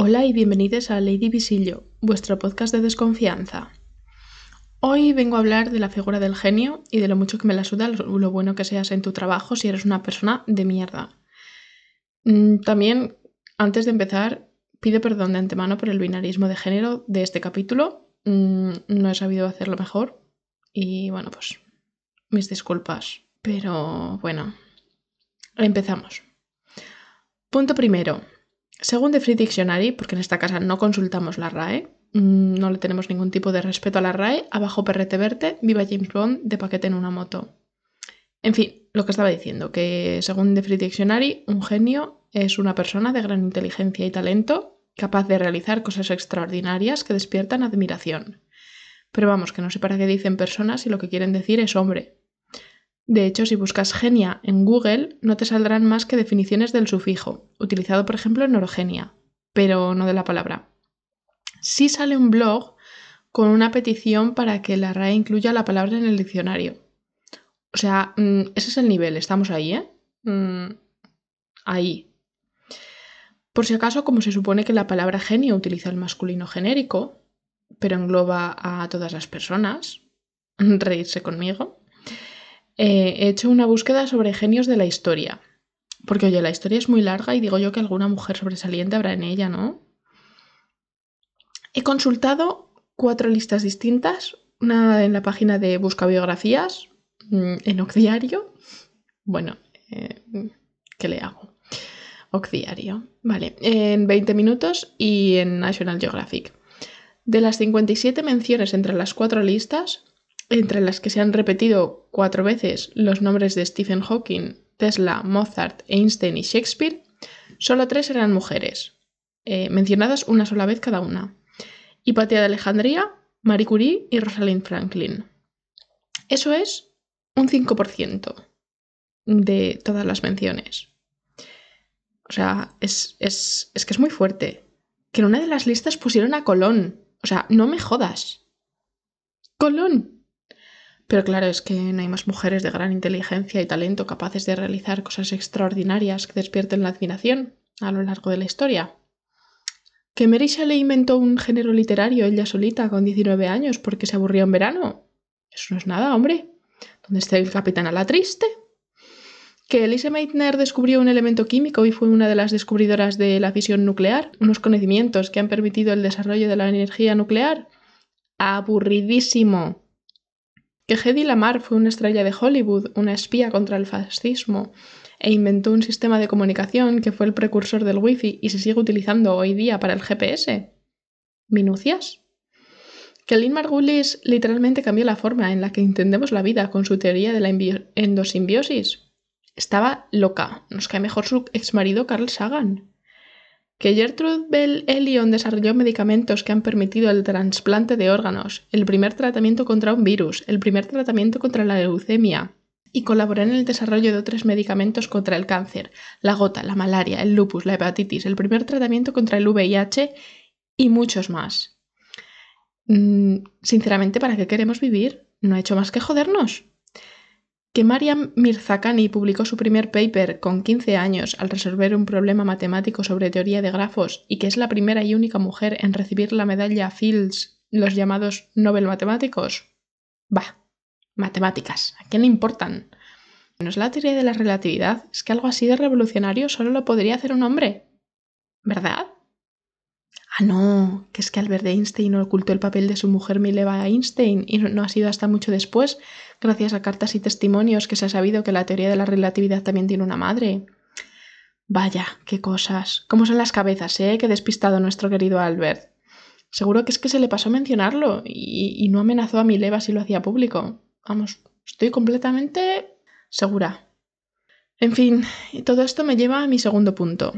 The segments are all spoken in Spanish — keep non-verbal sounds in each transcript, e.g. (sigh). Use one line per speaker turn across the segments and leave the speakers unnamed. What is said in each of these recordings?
Hola y bienvenidos a Lady Visillo, vuestro podcast de desconfianza. Hoy vengo a hablar de la figura del genio y de lo mucho que me la suda lo bueno que seas en tu trabajo si eres una persona de mierda. Mm, también, antes de empezar, pido perdón de antemano por el binarismo de género de este capítulo. Mm, no he sabido hacerlo mejor y bueno, pues mis disculpas. Pero bueno, empezamos. Punto primero. Según The Free Dictionary, porque en esta casa no consultamos la RAE, mm, no le tenemos ningún tipo de respeto a la RAE, abajo perrete verte, viva James Bond de paquete en una moto. En fin, lo que estaba diciendo, que según The Free Dictionary, un genio es una persona de gran inteligencia y talento, capaz de realizar cosas extraordinarias que despiertan admiración. Pero vamos, que no sé para qué dicen personas y lo que quieren decir es hombre, de hecho, si buscas genia en Google, no te saldrán más que definiciones del sufijo, utilizado por ejemplo en orogenia, pero no de la palabra. Sí sale un blog con una petición para que la RAE incluya la palabra en el diccionario. O sea, mm, ese es el nivel, estamos ahí, ¿eh? Mm, ahí. Por si acaso, como se supone que la palabra genio utiliza el masculino genérico, pero engloba a todas las personas, (laughs) reírse conmigo, eh, he hecho una búsqueda sobre genios de la historia. Porque, oye, la historia es muy larga y digo yo que alguna mujer sobresaliente habrá en ella, ¿no? He consultado cuatro listas distintas, una en la página de Busca Biografías, mm, en Ocdiario. Bueno, eh, ¿qué le hago? Ocdiario, vale, en 20 minutos y en National Geographic. De las 57 menciones entre las cuatro listas, entre las que se han repetido cuatro veces los nombres de Stephen Hawking, Tesla, Mozart, Einstein y Shakespeare, solo tres eran mujeres, eh, mencionadas una sola vez cada una. Hipatia de Alejandría, Marie Curie y Rosalind Franklin. Eso es un 5% de todas las menciones. O sea, es, es, es que es muy fuerte. Que en una de las listas pusieron a Colón. O sea, no me jodas. Colón. Pero claro, es que no hay más mujeres de gran inteligencia y talento capaces de realizar cosas extraordinarias que despierten la admiración a lo largo de la historia. ¿Que Mary Shelley inventó un género literario ella solita con 19 años porque se aburrió en verano? Eso no es nada, hombre. ¿Dónde está el capitán a la triste? que Elise Meitner descubrió un elemento químico y fue una de las descubridoras de la fisión nuclear, unos conocimientos que han permitido el desarrollo de la energía nuclear. Aburridísimo que Hedy Lamar fue una estrella de Hollywood, una espía contra el fascismo, e inventó un sistema de comunicación que fue el precursor del Wi-Fi y se sigue utilizando hoy día para el GPS. ¿Minucias? Que Lynn Margulis literalmente cambió la forma en la que entendemos la vida con su teoría de la endosimbiosis. Estaba loca. Nos cae mejor su exmarido Carl Sagan que Gertrude Bell Elion desarrolló medicamentos que han permitido el trasplante de órganos, el primer tratamiento contra un virus, el primer tratamiento contra la leucemia, y colaboró en el desarrollo de otros medicamentos contra el cáncer, la gota, la malaria, el lupus, la hepatitis, el primer tratamiento contra el VIH y muchos más. Mm, sinceramente, ¿para qué queremos vivir? No ha hecho más que jodernos que Mariam Mirzakhani publicó su primer paper con 15 años al resolver un problema matemático sobre teoría de grafos y que es la primera y única mujer en recibir la medalla Fields, los llamados Nobel matemáticos. Bah, matemáticas, ¿a quién le importan? No es la teoría de la relatividad, es que algo así de revolucionario solo lo podría hacer un hombre. ¿Verdad? Ah, no, que es que Albert Einstein ocultó el papel de su mujer Mileva Einstein y no ha sido hasta mucho después, gracias a cartas y testimonios, que se ha sabido que la teoría de la relatividad también tiene una madre. Vaya, qué cosas. ¿Cómo son las cabezas, eh? Qué despistado nuestro querido Albert. Seguro que es que se le pasó mencionarlo y, y no amenazó a Mileva si lo hacía público. Vamos, estoy completamente segura. En fin, todo esto me lleva a mi segundo punto.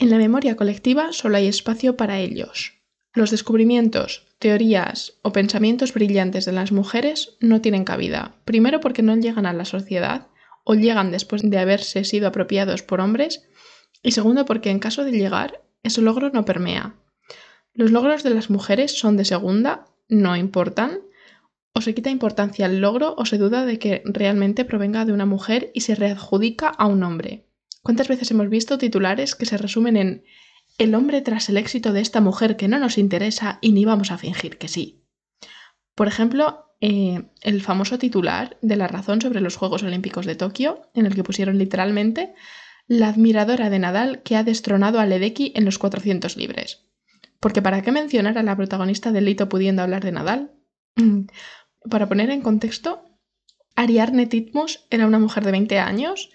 En la memoria colectiva solo hay espacio para ellos. Los descubrimientos, teorías o pensamientos brillantes de las mujeres no tienen cabida, primero porque no llegan a la sociedad o llegan después de haberse sido apropiados por hombres, y segundo porque en caso de llegar, ese logro no permea. Los logros de las mujeres son de segunda, no importan, o se quita importancia al logro o se duda de que realmente provenga de una mujer y se readjudica a un hombre. ¿Cuántas veces hemos visto titulares que se resumen en el hombre tras el éxito de esta mujer que no nos interesa y ni vamos a fingir que sí. Por ejemplo, eh, el famoso titular de La razón sobre los Juegos Olímpicos de Tokio, en el que pusieron literalmente la admiradora de Nadal que ha destronado a Ledecky en los 400 libres. Porque ¿para qué mencionar a la protagonista del hito pudiendo hablar de Nadal? Para poner en contexto, Ariadne Titmus era una mujer de 20 años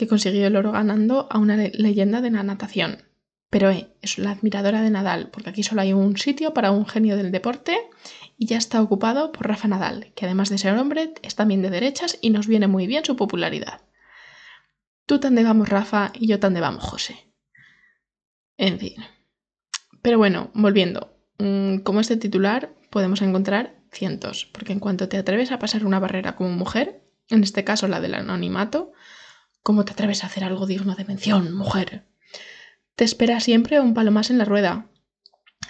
que consiguió el oro ganando a una leyenda de la natación. Pero eh, es la admiradora de Nadal, porque aquí solo hay un sitio para un genio del deporte y ya está ocupado por Rafa Nadal, que además de ser hombre es también de derechas y nos viene muy bien su popularidad. Tú tan vamos Rafa y yo tan vamos José. En fin. Pero bueno, volviendo. Mm, como este titular podemos encontrar cientos, porque en cuanto te atreves a pasar una barrera como mujer, en este caso la del anonimato, ¿cómo te atreves a hacer algo digno de mención, mujer? Te espera siempre un palo más en la rueda.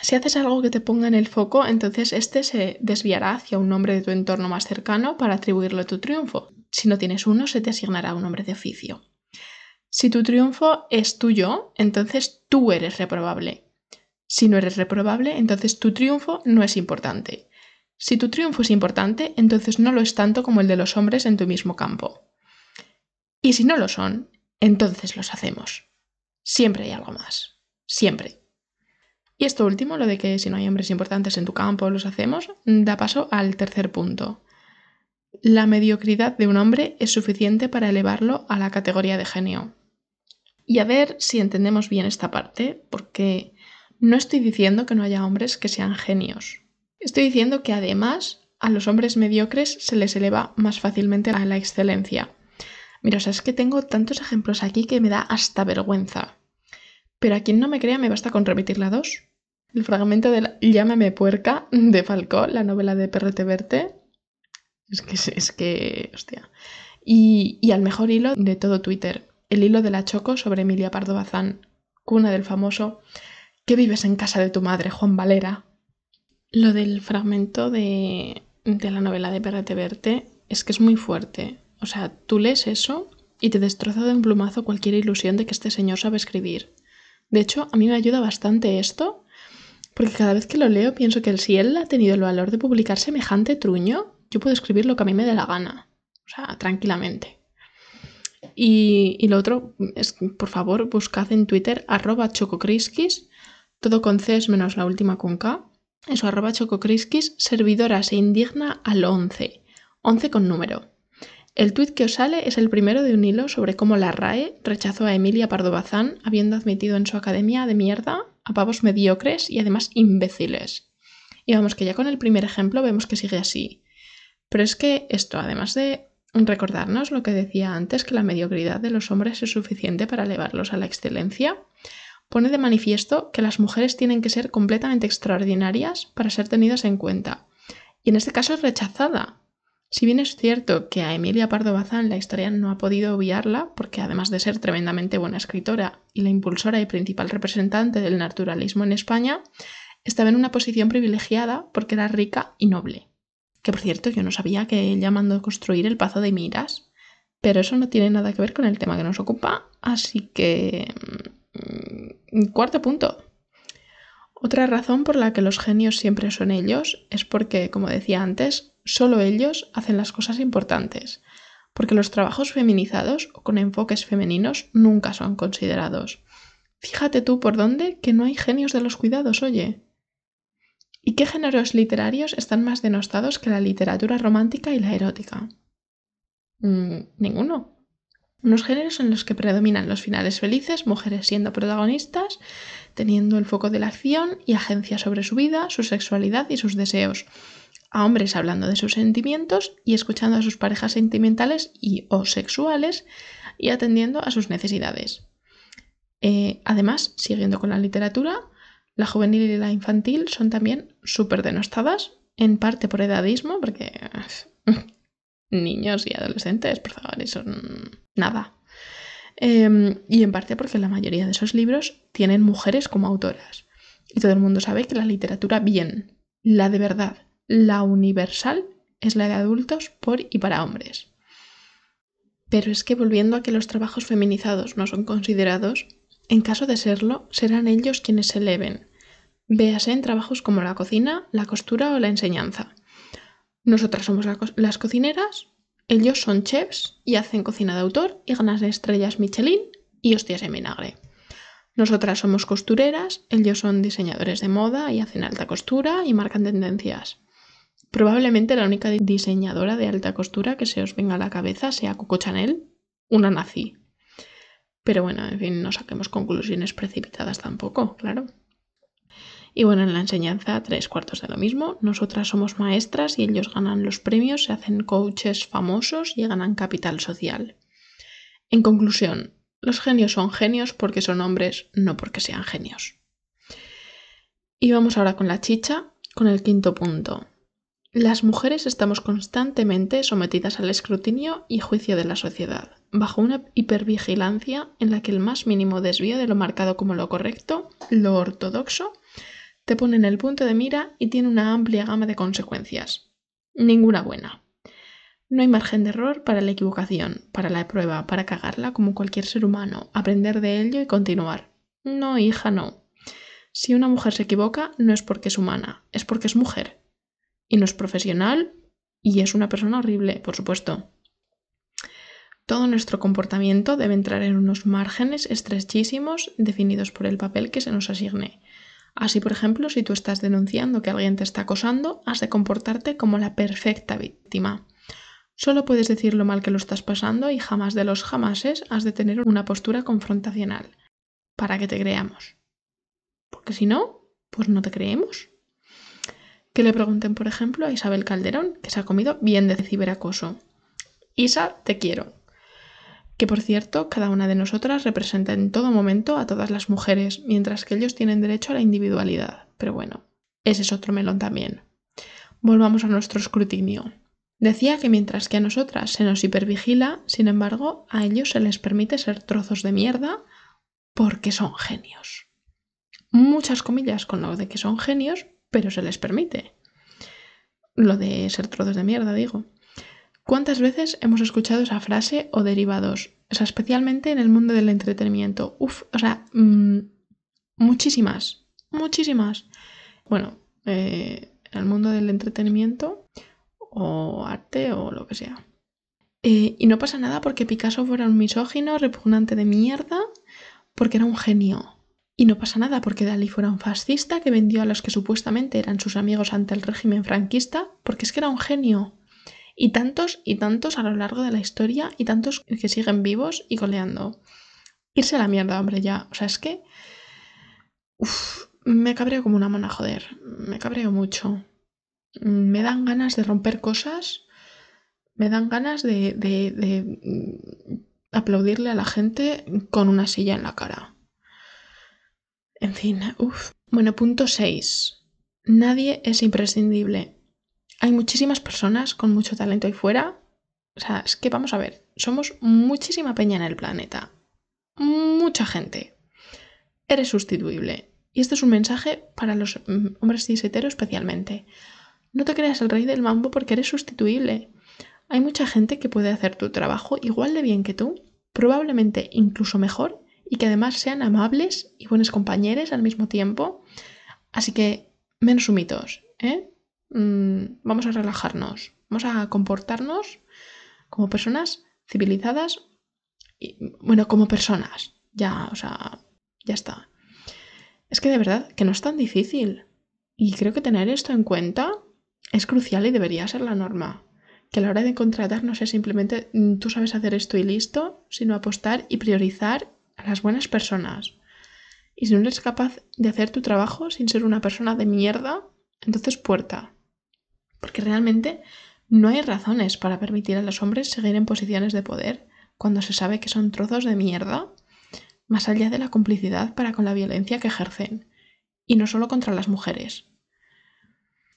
Si haces algo que te ponga en el foco, entonces este se desviará hacia un nombre de tu entorno más cercano para atribuirle tu triunfo. Si no tienes uno, se te asignará un nombre de oficio. Si tu triunfo es tuyo, entonces tú eres reprobable. Si no eres reprobable, entonces tu triunfo no es importante. Si tu triunfo es importante, entonces no lo es tanto como el de los hombres en tu mismo campo. Y si no lo son, entonces los hacemos. Siempre hay algo más. Siempre. Y esto último, lo de que si no hay hombres importantes en tu campo, los hacemos, da paso al tercer punto. La mediocridad de un hombre es suficiente para elevarlo a la categoría de genio. Y a ver si entendemos bien esta parte, porque no estoy diciendo que no haya hombres que sean genios. Estoy diciendo que además a los hombres mediocres se les eleva más fácilmente a la excelencia. Mira, o sea, es que tengo tantos ejemplos aquí que me da hasta vergüenza. Pero a quien no me crea me basta con remitirla a dos. El fragmento de Llámame puerca de Falcó, la novela de Perrete Verte. Es que, es que, hostia. Y, y al mejor hilo de todo Twitter, el hilo de la Choco sobre Emilia Pardo Bazán, cuna del famoso que vives en casa de tu madre, Juan Valera. Lo del fragmento de, de la novela de Perrete Verte es que es muy fuerte. O sea, tú lees eso y te destroza de un plumazo cualquier ilusión de que este señor sabe escribir. De hecho, a mí me ayuda bastante esto, porque cada vez que lo leo pienso que si él ha tenido el valor de publicar semejante truño, yo puedo escribir lo que a mí me dé la gana. O sea, tranquilamente. Y, lo otro es, por favor, buscad en Twitter arroba todo con C menos la última con K. Eso, arroba chococrisquis, servidora se indigna al 11. 11 con número. El tuit que os sale es el primero de un hilo sobre cómo la RAE rechazó a Emilia Pardo Bazán habiendo admitido en su academia de mierda a pavos mediocres y además imbéciles. Y vamos que ya con el primer ejemplo vemos que sigue así. Pero es que esto, además de recordarnos lo que decía antes, que la mediocridad de los hombres es suficiente para elevarlos a la excelencia, pone de manifiesto que las mujeres tienen que ser completamente extraordinarias para ser tenidas en cuenta. Y en este caso es rechazada. Si bien es cierto que a Emilia Pardo Bazán la historia no ha podido obviarla, porque además de ser tremendamente buena escritora y la impulsora y principal representante del naturalismo en España, estaba en una posición privilegiada porque era rica y noble. Que por cierto, yo no sabía que ella mandó construir el Pazo de Miras, pero eso no tiene nada que ver con el tema que nos ocupa, así que... Mm, cuarto punto. Otra razón por la que los genios siempre son ellos es porque, como decía antes, solo ellos hacen las cosas importantes, porque los trabajos feminizados o con enfoques femeninos nunca son considerados. Fíjate tú por dónde que no hay genios de los cuidados, oye. ¿Y qué géneros literarios están más denostados que la literatura romántica y la erótica? Mm, ninguno. Unos géneros en los que predominan los finales felices, mujeres siendo protagonistas, teniendo el foco de la acción y agencia sobre su vida, su sexualidad y sus deseos. A hombres hablando de sus sentimientos y escuchando a sus parejas sentimentales y o sexuales y atendiendo a sus necesidades. Eh, además, siguiendo con la literatura, la juvenil y la infantil son también súper denostadas, en parte por edadismo, porque (laughs) niños y adolescentes, por favor, eso nada. Em, y en parte porque la mayoría de esos libros tienen mujeres como autoras. Y todo el mundo sabe que la literatura bien, la de verdad, la universal, es la de adultos por y para hombres. Pero es que volviendo a que los trabajos feminizados no son considerados, En caso de serlo, serán ellos quienes se eleven. Véase en trabajos como la cocina, la costura o la enseñanza. Nosotras somos las cocineras, ellos son chefs y hacen cocina de autor y ganan estrellas Michelin y hostias en vinagre. Nosotras somos costureras, ellos son diseñadores de moda y hacen alta costura y marcan tendencias. Probablemente la única diseñadora de alta costura que se os venga a la cabeza sea Coco Chanel, una nazi. Pero bueno, en fin, no saquemos conclusiones precipitadas tampoco, claro. Y bueno, en la enseñanza, tres cuartos de lo mismo. Nosotras somos maestras y ellos ganan los premios, se hacen coaches famosos y ganan capital social. En conclusión, los genios son genios porque son hombres, no porque sean genios. Y vamos ahora con la chicha, con el quinto punto. Las mujeres estamos constantemente sometidas al escrutinio y juicio de la sociedad, bajo una hipervigilancia en la que el más mínimo desvío de lo marcado como lo correcto, lo ortodoxo, te pone en el punto de mira y tiene una amplia gama de consecuencias. Ninguna buena. No hay margen de error para la equivocación, para la prueba, para cagarla como cualquier ser humano, aprender de ello y continuar. No, hija, no. Si una mujer se equivoca, no es porque es humana, es porque es mujer y no es profesional y es una persona horrible, por supuesto. Todo nuestro comportamiento debe entrar en unos márgenes estrechísimos definidos por el papel que se nos asigne. Así, por ejemplo, si tú estás denunciando que alguien te está acosando, has de comportarte como la perfecta víctima. Solo puedes decir lo mal que lo estás pasando y jamás de los jamases has de tener una postura confrontacional para que te creamos. Porque si no, pues no te creemos que le pregunten, por ejemplo, a Isabel Calderón, que se ha comido bien de ciberacoso. Isa, te quiero. Que por cierto, cada una de nosotras representa en todo momento a todas las mujeres, mientras que ellos tienen derecho a la individualidad. Pero bueno, ese es otro melón también. Volvamos a nuestro escrutinio. Decía que mientras que a nosotras se nos hipervigila, sin embargo, a ellos se les permite ser trozos de mierda porque son genios. Muchas comillas con lo de que son genios, pero se les permite. Lo de ser trozos de mierda, digo. ¿Cuántas veces hemos escuchado esa frase o derivados? O sea, especialmente en el mundo del entretenimiento. Uf, o sea, mm, muchísimas, muchísimas. Bueno, eh, en el mundo del entretenimiento o arte o lo que sea. Eh, y no pasa nada porque Picasso fuera un misógino, repugnante de mierda, porque era un genio. Y no pasa nada porque Dalí fuera un fascista que vendió a los que supuestamente eran sus amigos ante el régimen franquista, porque es que era un genio. Y tantos y tantos a lo largo de la historia y tantos que siguen vivos y coleando. Irse a la mierda, hombre, ya. O sea, es que... Me cabreo como una mona, joder. Me cabreo mucho. Me dan ganas de romper cosas. Me dan ganas de, de, de aplaudirle a la gente con una silla en la cara. En fin, uff. Bueno, punto 6. Nadie es imprescindible. Hay muchísimas personas con mucho talento ahí fuera. O sea, es que vamos a ver, somos muchísima peña en el planeta. Mucha gente. Eres sustituible. Y este es un mensaje para los mm, hombres ciseteros especialmente. No te creas el rey del mambo porque eres sustituible. Hay mucha gente que puede hacer tu trabajo igual de bien que tú, probablemente incluso mejor, y que además sean amables y buenos compañeros al mismo tiempo. Así que menos humitos, ¿eh? Mm, vamos a relajarnos, vamos a comportarnos como personas civilizadas y, bueno, como personas. Ya, o sea, ya está. Es que de verdad que no es tan difícil. Y creo que tener esto en cuenta es crucial y debería ser la norma. Que a la hora de contratar no sea simplemente mm, tú sabes hacer esto y listo, sino apostar y priorizar a las buenas personas. Y si no eres capaz de hacer tu trabajo sin ser una persona de mierda, entonces puerta. Porque realmente no hay razones para permitir a los hombres seguir en posiciones de poder cuando se sabe que son trozos de mierda, más allá de la complicidad para con la violencia que ejercen, y no solo contra las mujeres.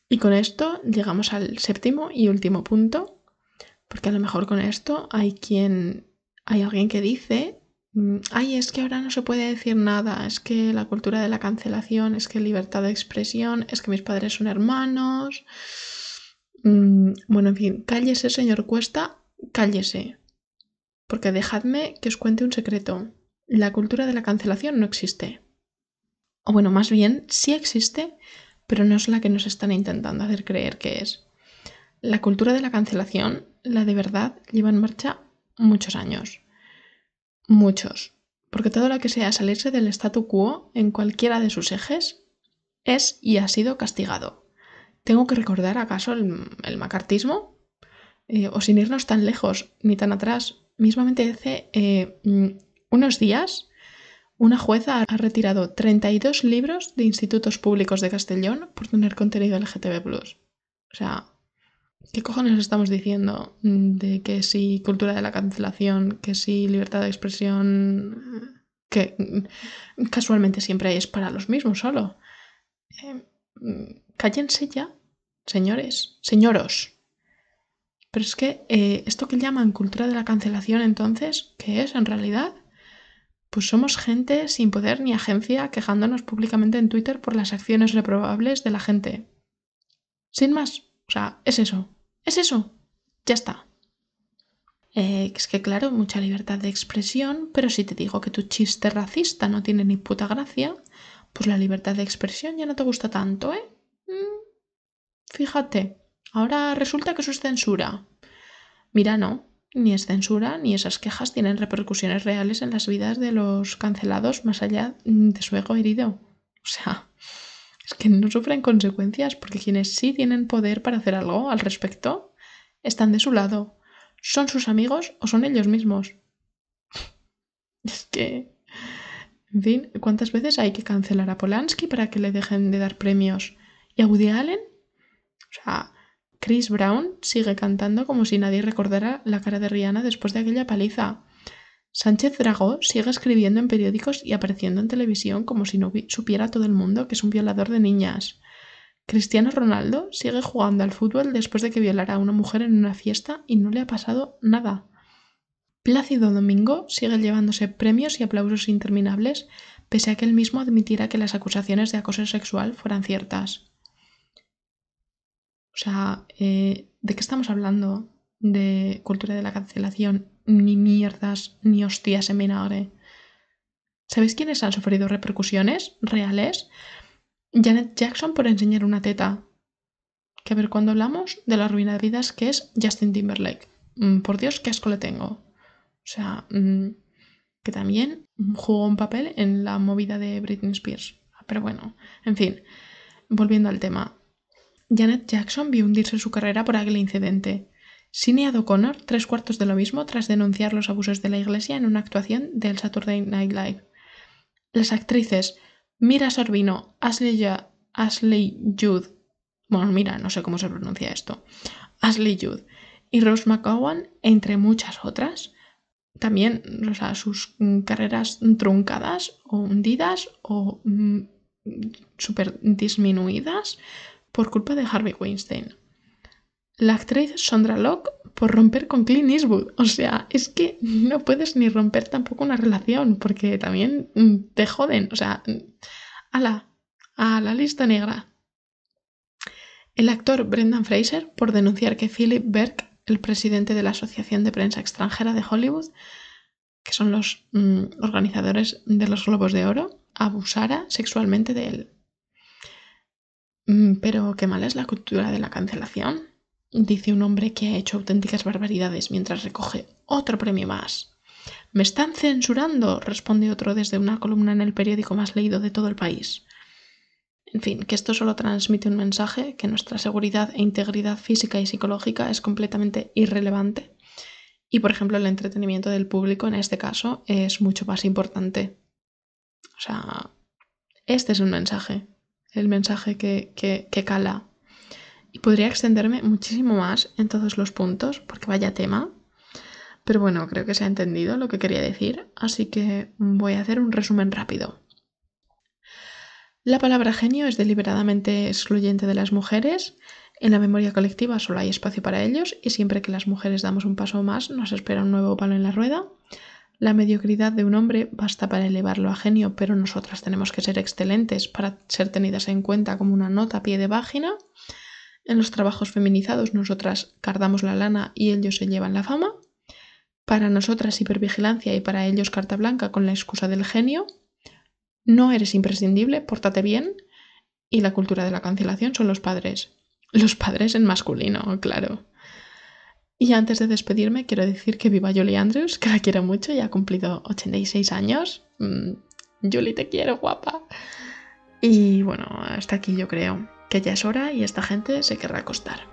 Y con esto llegamos al séptimo y último punto, porque a lo mejor con esto hay quien hay alguien que dice ay, es que ahora no se puede decir nada, es que la cultura de la cancelación, es que libertad de expresión, es que mis padres son hermanos. Mm, bueno, en fin, cállese, señor Cuesta, cállese. Porque dejadme que os cuente un secreto. la cultura de la cancelación no existe. O bueno, más bien, sí existe, pero no es la que nos están intentando hacer creer que es. La cultura de la cancelación, la de verdad, lleva en marcha muchos años. Muchos. Porque todo lo que sea salirse del statu quo en cualquiera de sus ejes es y ha sido castigado. ¿Tengo que recordar acaso el, macartismo? Eh, o sin irnos tan lejos ni tan atrás, mismamente hace eh, mm, unos días una jueza ha retirado 32 libros de institutos públicos de Castellón por tener contenido LGTB. O sea, ¿qué cojones estamos diciendo? De que si cultura de la cancelación, que si libertad de expresión, que casualmente siempre es para los mismos solo. Eh, cállense ya, señores, señoros. Pero es que eh, esto que llaman cultura de la cancelación entonces, ¿qué es en realidad? pues somos gente sin poder ni agencia quejándonos públicamente en Twitter por las acciones reprobables de la gente. Sin más, o sea, es eso, es eso, ya está. Eh, es que claro, mucha libertad de expresión, pero si te digo que tu chiste racista no tiene ni puta gracia, pues la libertad de expresión ya no te gusta tanto, ¿eh? Mm, fíjate, ahora resulta que eso es censura. Mira, no, ni es censura, ni esas quejas tienen repercusiones reales en las vidas de los cancelados más allá de su ego herido. O sea, que no sufren consecuencias porque quienes sí tienen poder para hacer algo al respecto están de su lado. ¿Son sus amigos o son ellos mismos? (laughs) Es que... En fin, ¿cuántas veces hay que cancelar a Polanski para que le dejen de dar premios? ¿Y a Woody Allen? O sea, Chris Brown sigue cantando como si nadie recordara la cara de Rihanna después de aquella paliza. Sánchez Dragó sigue escribiendo en periódicos y apareciendo en televisión como si no supiera todo el mundo que es un violador de niñas. Cristiano Ronaldo sigue jugando al fútbol después de que violara a una mujer en una fiesta y no le ha pasado nada. Plácido Domingo sigue llevándose premios y aplausos interminables pese a que él mismo admitiera que las acusaciones de acoso sexual fueran ciertas. O sea, eh, ¿de qué estamos hablando? De cultura de la cancelación, ni mierdas, ni hostias en vinagre. ¿Sabéis quiénes han sufrido repercusiones reales? Janet Jackson por enseñar una teta. Que a ver, cuando hablamos de la ruina de vidas que es Justin Timberlake. Mm, por Dios, qué asco le tengo. O sea, mm, que también jugó un papel en la movida de Britney Spears. Pero bueno, en fin, volviendo al tema. Janet Jackson vio hundirse su carrera por aquel incidente. Sinead O'Connor, tres cuartos de lo mismo, tras denunciar los abusos de la iglesia en una actuación del Saturday Night Live. Las actrices Mira Sorbino, Ashley, Ashley Judd, bueno, mira, no sé cómo se pronuncia esto, Ashley Judd y Rose McGowan, entre muchas otras, también o sea, sus carreras truncadas o hundidas o mm, súper disminuidas por culpa de Harvey Weinstein. La actriz Sondra Locke por romper con Clint Eastwood. O sea, es que no puedes ni romper tampoco una relación porque también mm, te joden. O sea, a la, a la lista negra. El actor Brendan Fraser por denunciar que Philip Berg, el presidente de la Asociación de Prensa Extranjera de Hollywood, que son los mm, organizadores de los Globos de Oro, abusara sexualmente de él. Mm, pero qué mala es la cultura de la cancelación, dice un hombre que ha hecho auténticas barbaridades mientras recoge otro premio más. Me están censurando, responde otro desde una columna en el periódico más leído de todo el país. En fin, que esto solo transmite un mensaje, que nuestra seguridad e integridad física y psicológica es completamente irrelevante. Y, por ejemplo, el entretenimiento del público en este caso es mucho más importante. O sea, este es un mensaje el mensaje que, que, cala. Y podría extenderme muchísimo más en todos los puntos, porque vaya tema. Pero bueno, creo que se ha entendido lo que quería decir, así que voy a hacer un resumen rápido. La palabra genio es deliberadamente excluyente de las mujeres. En la memoria colectiva solo hay espacio para ellos y siempre que las mujeres damos un paso más nos espera un nuevo palo en la rueda. La mediocridad de un hombre basta para elevarlo a genio, pero nosotras tenemos que ser excelentes para ser tenidas en cuenta como una nota a pie de página. En los trabajos feminizados nosotras cardamos la lana y ellos se llevan la fama. Para nosotras hipervigilancia y para ellos carta blanca con la excusa del genio. No eres imprescindible, pórtate bien. Y la cultura de la cancelación son los padres. Los padres en masculino, claro. Y antes de despedirme, quiero decir que viva Julie Andrews, que la quiero mucho y ha cumplido 86 años. Mm, Julie, te quiero, guapa. Y bueno, hasta aquí yo creo que ya es hora y esta gente se querrá acostar.